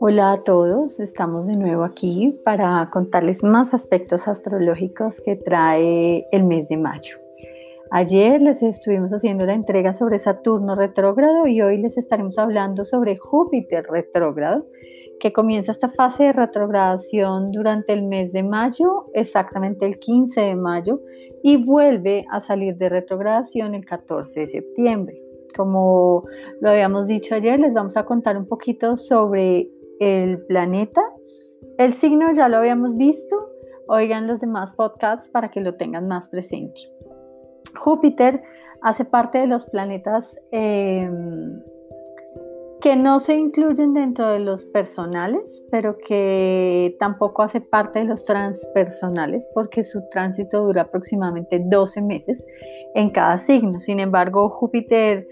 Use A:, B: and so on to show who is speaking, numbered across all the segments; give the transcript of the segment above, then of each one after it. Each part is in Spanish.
A: Hola a todos, estamos de nuevo aquí para contarles más aspectos astrológicos que trae el mes de mayo. Ayer les estuvimos haciendo la entrega sobre Saturno retrógrado y hoy les estaremos hablando sobre Júpiter retrógrado, que comienza esta fase de retrogradación durante el mes de mayo, exactamente el 15 de mayo, y vuelve a salir de retrogradación el 14 de septiembre. Como lo habíamos dicho ayer, les vamos a contar un poquito sobre el planeta. El signo ya lo habíamos visto, oigan los demás podcasts para que lo tengan más presente. Júpiter hace parte de los planetas em, que no se incluyen dentro de los personales, pero que tampoco hace parte de los transpersonales porque su tránsito dura aproximadamente 12 meses en cada signo. Sin embargo, Júpiter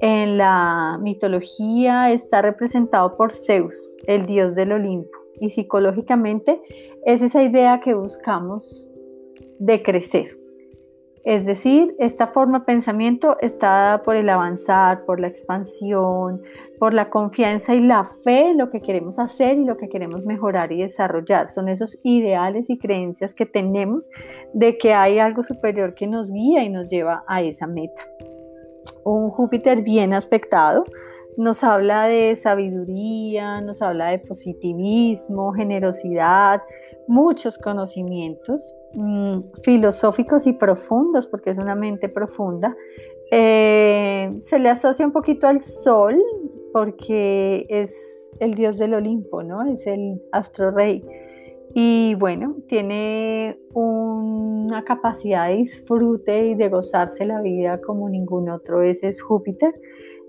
A: en la mitología está representado por Zeus, el dios del Olimpo, y psicológicamente es esa idea que buscamos de crecer. Es decir, esta forma de pensamiento está dada por el avanzar, por la expansión, por la confianza y la fe lo que queremos hacer y lo que queremos mejorar y desarrollar. Son esos ideales y creencias que tenemos de que hay algo superior que nos guía y nos lleva a esa meta un Júpiter bien aspectado. Nos habla de sabiduría, nos habla de positivismo, generosidad, muchos conocimientos mm, filosóficos y profundos, porque es una mente profunda. Eh, se le asocia un poquito al Sol, porque es el dios del Olimpo, ¿no? Es el astro rey. Y bueno, tiene una capacidad de disfrute y de gozarse la vida como ningún otro. Es Júpiter,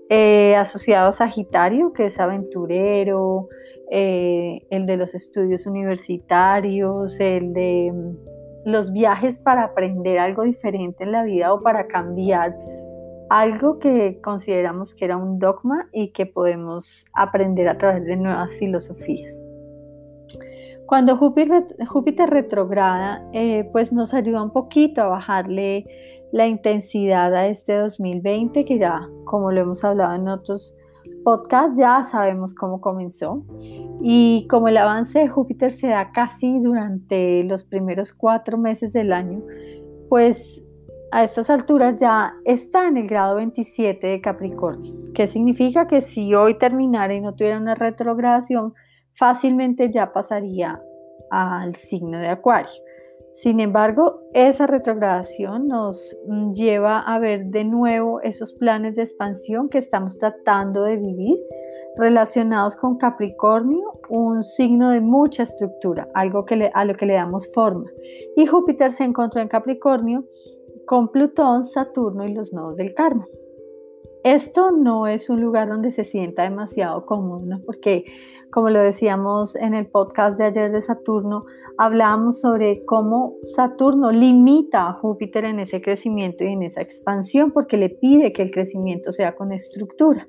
A: eh, asociado a Sagitario, que es aventurero, eh, el de los estudios universitarios, el de mm, los viajes para aprender algo diferente en la vida o para cambiar algo que consideramos que era un dogma y que podemos aprender a través de nuevas filosofías. Cuando Júpiter, retrograda, eh, pues nos ayuda un poquito a bajarle la intensidad a este 2020, que ya, como lo hemos hablado en otros podcasts, ya sabemos cómo comenzó. Y como el avance de Júpiter se da casi durante los primeros cuatro meses del año, pues a estas alturas ya está en el grado 27 de Capricornio, que significa que si hoy terminara y no tuviera una retrogradación, fácilmente ya pasaría al signo de Acuario. Sin embargo, esa retrogradación nos mm, lleva a ver de nuevo esos planes de expansión que estamos tratando de vivir relacionados con Capricornio, un signo de mucha estructura, algo que a lo que le damos forma. Y Júpiter se encontró en Capricornio con Plutón, Saturno y los nodos del karma. Esto no es un lugar donde se sienta demasiado cómodo, ¿no? porque como lo decíamos en el podcast de ayer de Saturno, hablábamos sobre cómo Saturno limita a Júpiter en ese crecimiento y en esa expansión porque le pide que el crecimiento sea con estructura.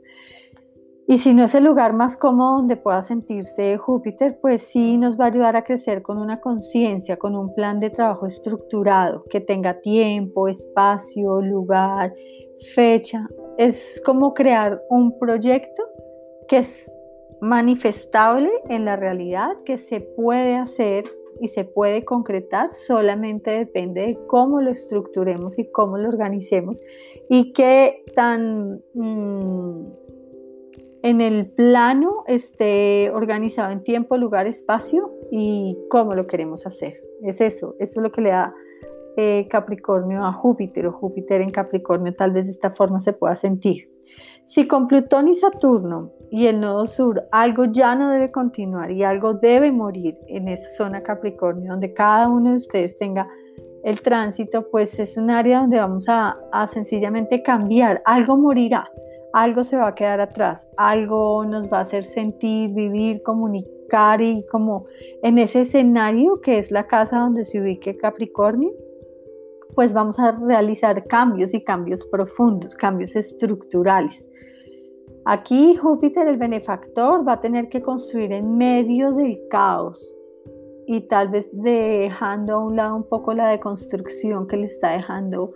A: Y si no es el lugar más cómodo donde pueda sentirse Júpiter, pues sí nos va a ayudar a crecer con una conciencia, con un plan de trabajo estructurado, que tenga tiempo, espacio, lugar, fecha, es como crear un proyecto que es manifestable en la realidad, que se puede hacer y se puede concretar, solamente depende de cómo lo estructuremos y cómo lo organicemos y qué tan mm, en el plano esté organizado en tiempo, lugar, espacio y cómo lo queremos hacer. Es eso, eso es lo que le da eh, Capricornio a Júpiter o Júpiter en Capricornio, tal vez de esta forma se pueda sentir. Si con Plutón y Saturno y el nodo sur algo ya no debe continuar y algo debe morir en esa zona Capricornio, donde cada uno de ustedes tenga el tránsito, pues es un área donde vamos a, a sencillamente cambiar, algo morirá, algo se va a quedar atrás, algo nos va a hacer sentir, vivir, comunicar y como en ese escenario que es la casa donde se ubique Capricornio, pues vamos a realizar cambios y cambios profundos, cambios estructurales. Aquí Júpiter, el benefactor, va a tener que construir en medio del caos y tal vez dejando a un lado un poco la deconstrucción que le está dejando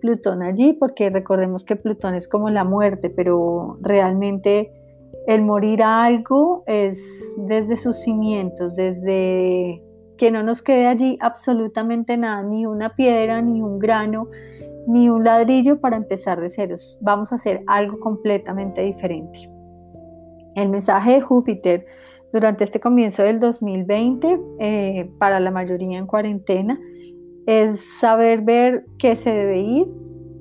A: Plutón allí, porque recordemos que Plutón es como la muerte, pero realmente el morir a algo es desde sus cimientos, desde que no nos quede allí absolutamente nada, ni una piedra, ni un grano, ni un ladrillo para empezar de ceros. Vamos a hacer algo completamente diferente. El mensaje de Júpiter durante este comienzo del 2020, eh, para la mayoría en cuarentena, es saber ver qué se debe ir,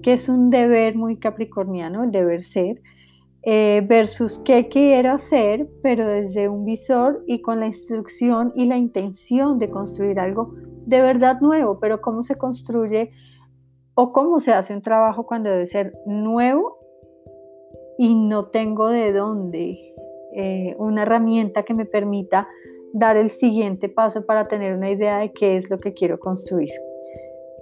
A: que es un deber muy capricorniano, el deber ser, eh, versus qué quiero hacer, pero desde un visor y con la instrucción y la intención de construir algo de verdad nuevo, pero cómo se construye o cómo se hace un trabajo cuando debe ser nuevo y no tengo de dónde, eh, una herramienta que me permita dar el siguiente paso para tener una idea de qué es lo que quiero construir.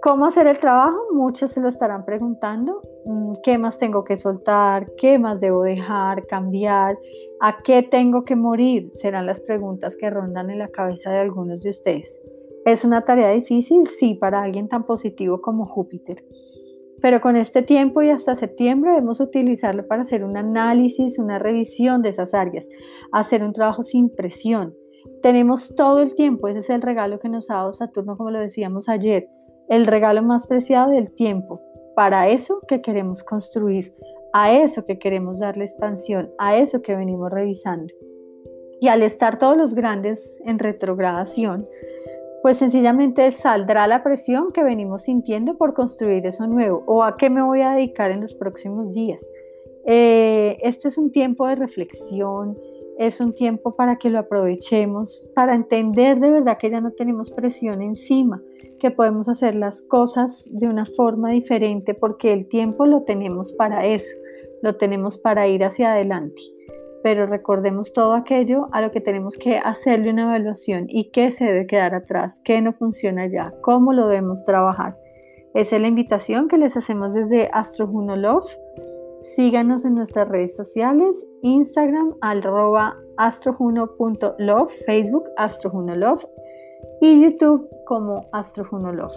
A: ¿Cómo hacer el trabajo? Muchos se lo estarán preguntando. Mm, ¿Qué más tengo que soltar? ¿Qué más debo dejar, cambiar? ¿A qué tengo que morir? Serán las preguntas que rondan en la cabeza de algunos de ustedes. ¿Es una tarea difícil? Sí, para alguien tan positivo como Júpiter. Pero con este tiempo y hasta septiembre debemos utilizarlo para hacer un análisis, una revisión de esas áreas, hacer un trabajo sin presión. Tenemos todo el tiempo, ese es el regalo que nos ha dado Saturno, como lo decíamos ayer el regalo más preciado del tiempo, para eso que queremos construir, a eso que queremos darle expansión, a eso que venimos revisando. Y al estar todos los grandes en retrogradación, pues sencillamente saldrá la presión que venimos sintiendo por construir eso nuevo o a qué me voy a dedicar en los próximos días. Eh, este es un tiempo de reflexión, es un tiempo para que lo aprovechemos, para entender de verdad que ya no tenemos presión encima, que podemos hacer las cosas de una forma diferente porque el tiempo lo tenemos para eso, lo tenemos para ir hacia adelante. Pero recordemos todo aquello a lo que tenemos que hacerle una evaluación y qué se debe quedar atrás, qué no funciona ya, cómo lo debemos trabajar. Esa es la invitación que les hacemos desde Astro Juno Love Síganos en nuestras redes sociales, Instagram, arroba astrojuno.love, Facebook, astrojunolove y YouTube como astrojunolove.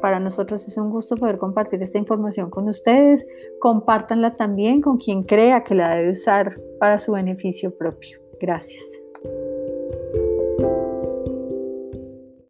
A: Para nosotros es un gusto poder compartir esta información con ustedes. Compártanla también con quien crea que la debe usar para su beneficio propio. Gracias.